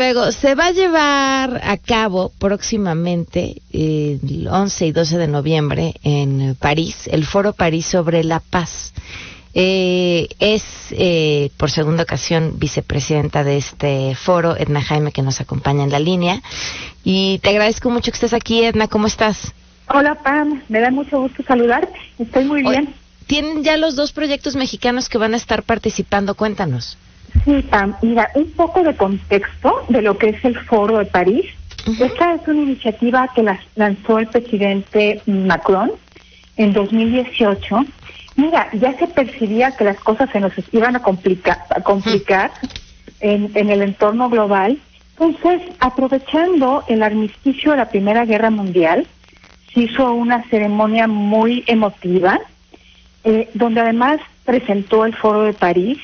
Luego, se va a llevar a cabo próximamente, eh, el 11 y 12 de noviembre, en París, el Foro París sobre la Paz. Eh, es eh, por segunda ocasión vicepresidenta de este foro, Edna Jaime, que nos acompaña en la línea. Y te agradezco mucho que estés aquí, Edna. ¿Cómo estás? Hola, Pam. Me da mucho gusto saludar. Estoy muy bien. Tienen ya los dos proyectos mexicanos que van a estar participando. Cuéntanos. Sí, Pam. Mira, un poco de contexto de lo que es el Foro de París. Esta es una iniciativa que lanzó el presidente Macron en 2018 Mira, ya se percibía que las cosas se nos iban a complicar, a complicar en, en el entorno global. Entonces, aprovechando el armisticio de la Primera Guerra Mundial, se hizo una ceremonia muy emotiva, eh, donde además presentó el Foro de París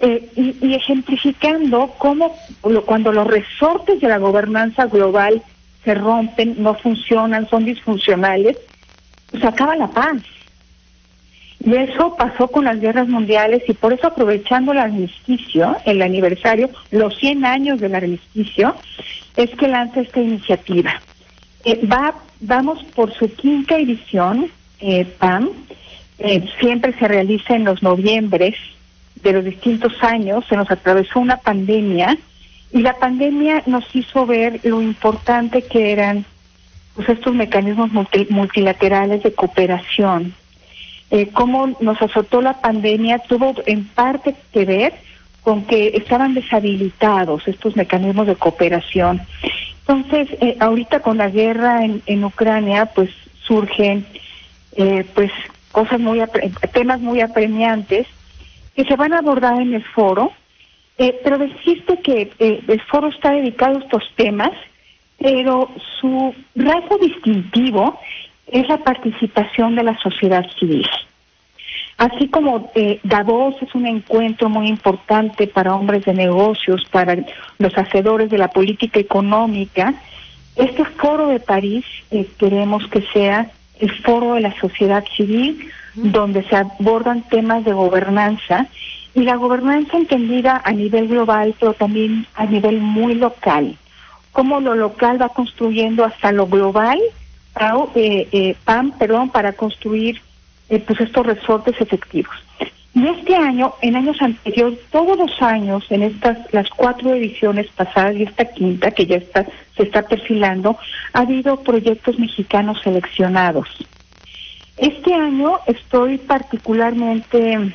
eh, y, y, ejemplificando cómo cuando los resortes de la gobernanza global se rompen, no funcionan, son disfuncionales, pues acaba la paz. Y eso pasó con las guerras mundiales y por eso aprovechando el armisticio, el aniversario, los 100 años del armisticio, es que lanza esta iniciativa. Eh, va, vamos por su quinta edición, eh, PAM, eh, siempre se realiza en los noviembres de los distintos años, se nos atravesó una pandemia y la pandemia nos hizo ver lo importante que eran pues, estos mecanismos multilaterales de cooperación eh, cómo nos azotó la pandemia tuvo en parte que ver con que estaban deshabilitados estos mecanismos de cooperación. Entonces, eh, ahorita con la guerra en, en Ucrania, pues surgen eh, pues cosas muy temas muy apremiantes que se van a abordar en el foro. Eh, pero decirte que eh, el foro está dedicado a estos temas, pero su rasgo distintivo es la participación de la sociedad civil. Así como eh, Davos es un encuentro muy importante para hombres de negocios, para los hacedores de la política económica, este foro de París eh, queremos que sea el foro de la sociedad civil, donde se abordan temas de gobernanza y la gobernanza entendida a nivel global, pero también a nivel muy local. Cómo lo local va construyendo hasta lo global eh, eh, PAM, perdón, para construir eh, pues estos resortes efectivos. Y este año, en años anteriores, todos los años, en estas las cuatro ediciones pasadas y esta quinta que ya está se está perfilando, ha habido proyectos mexicanos seleccionados. Este año estoy particularmente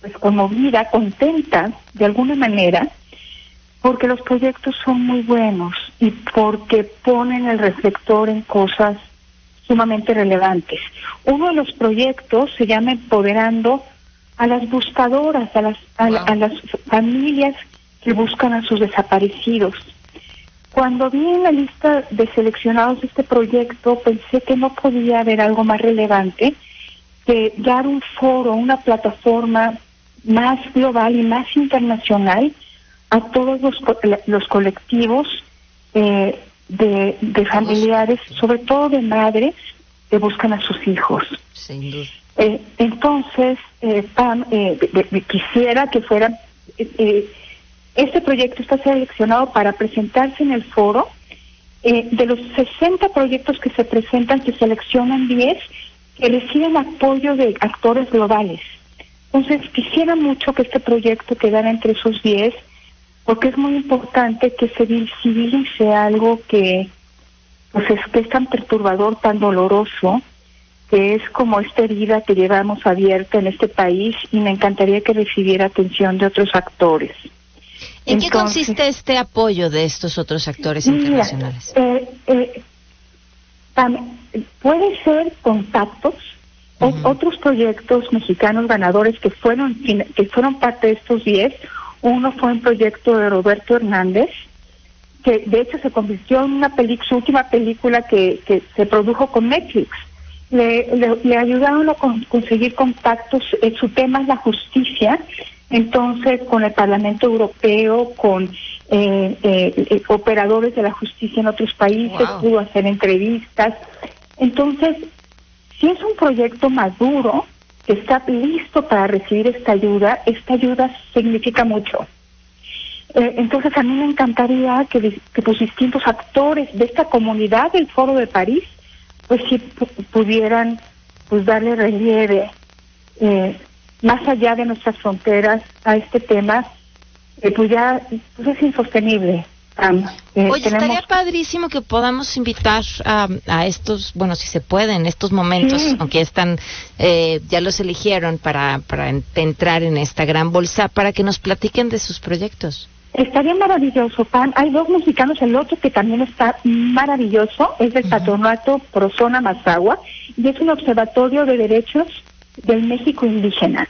pues conmovida, contenta de alguna manera, porque los proyectos son muy buenos y porque ponen el reflector en cosas sumamente relevantes. Uno de los proyectos se llama Empoderando a las buscadoras, a las, a, las familias que buscan a sus desaparecidos. Cuando vi en la lista de seleccionados este proyecto, pensé que no podía haber algo más relevante que dar un foro, una plataforma más global y más internacional a todos los, los colectivos eh, de, de familiares, sobre todo de madres, que buscan a sus hijos. Eh, entonces, eh, Pam, eh, quisiera que fuera, este proyecto está seleccionado para presentarse en el foro. de los 60 proyectos que se presentan, se seleccionan 10 que reciben apoyo de actores globales. Entonces, quisiera mucho que este proyecto quedara entre esos 10 porque es muy importante que se visibilice algo que pues es que es tan perturbador, tan doloroso, que es como esta herida que llevamos abierta en este país y me encantaría que recibiera atención de otros actores. ¿En qué consiste este apoyo de estos otros actores internacionales? Eh, eh, puede ser contactos, otros proyectos mexicanos ganadores que fueron que fueron parte de estos 10 uno fue un proyecto de Roberto Hernández, que de hecho se convirtió en una película, su última película que, que se produjo con Netflix. Le, le, ayudaron a conseguir contactos, eh, su tema es la justicia, entonces con el Parlamento Europeo, con eh, eh, operadores de la justicia en otros países, pudo hacer entrevistas. Entonces, si es un proyecto maduro, está listo para recibir esta ayuda, esta ayuda significa mucho. Eh, entonces a mí me encantaría que, que pues distintos actores de esta comunidad del Foro de París pues sí pudieran pues darle relieve eh, más allá de nuestras fronteras a este tema eh, pues ya pues es insostenible eh, Oye, estaría padrísimo que podamos invitar a, a, estos, bueno, si se puede, en estos momentos, aunque están, eh, ya los eligieron para, para entrar en esta gran bolsa, para que nos platiquen de sus proyectos. Estaría maravilloso, Pam. Hay dos mexicanos, el otro que también está maravilloso, es del Patronato Prozona Mazagua, y es un observatorio de derechos del México indígena.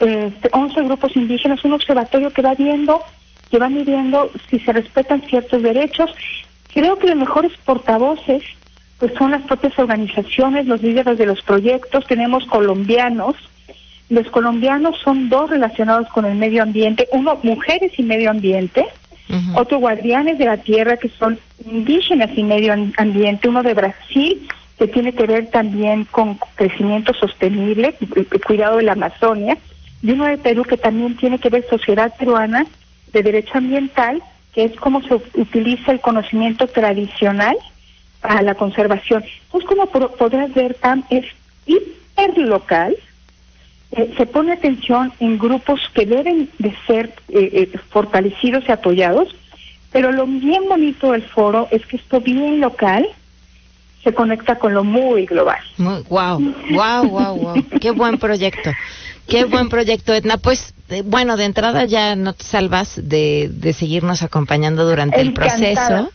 Este, 11 grupos indígenas, un observatorio que va viendo que van midiendo si se respetan ciertos derechos. Creo que los mejores portavoces pues son las propias organizaciones, los líderes de los proyectos, tenemos colombianos. Los colombianos son dos relacionados con el medio ambiente, uno mujeres y medio ambiente, otro guardianes de la tierra que son indígenas y medio ambiente, uno de Brasil que tiene que ver también con crecimiento sostenible, cuidado de la Amazonia, y uno de Perú que también tiene que ver sociedad peruana de derecho ambiental, que es cómo se utiliza el conocimiento tradicional para la conservación. Pues como podrás ver, Pam, es hiperlocal, eh, se pone atención en grupos que deben de ser eh, eh, fortalecidos y apoyados, pero lo bien bonito del foro es que esto bien local se conecta con lo muy global. Muy, wow, wow, wow, wow. Qué buen proyecto. Qué buen proyecto, Edna. Pues bueno, de entrada ya no te salvas de, de seguirnos acompañando durante el proceso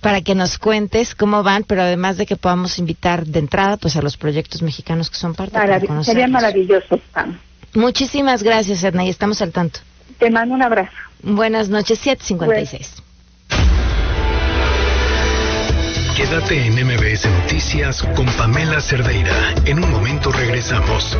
para que nos cuentes cómo van, pero además de que podamos invitar de entrada pues a los proyectos mexicanos que son parte de Sería maravilloso, Pam. Muchísimas gracias, Edna, y estamos al tanto. Te mando un abrazo. Buenas noches, 756. Quédate en MBS Noticias con Pamela Cerdeira. En un momento regresamos.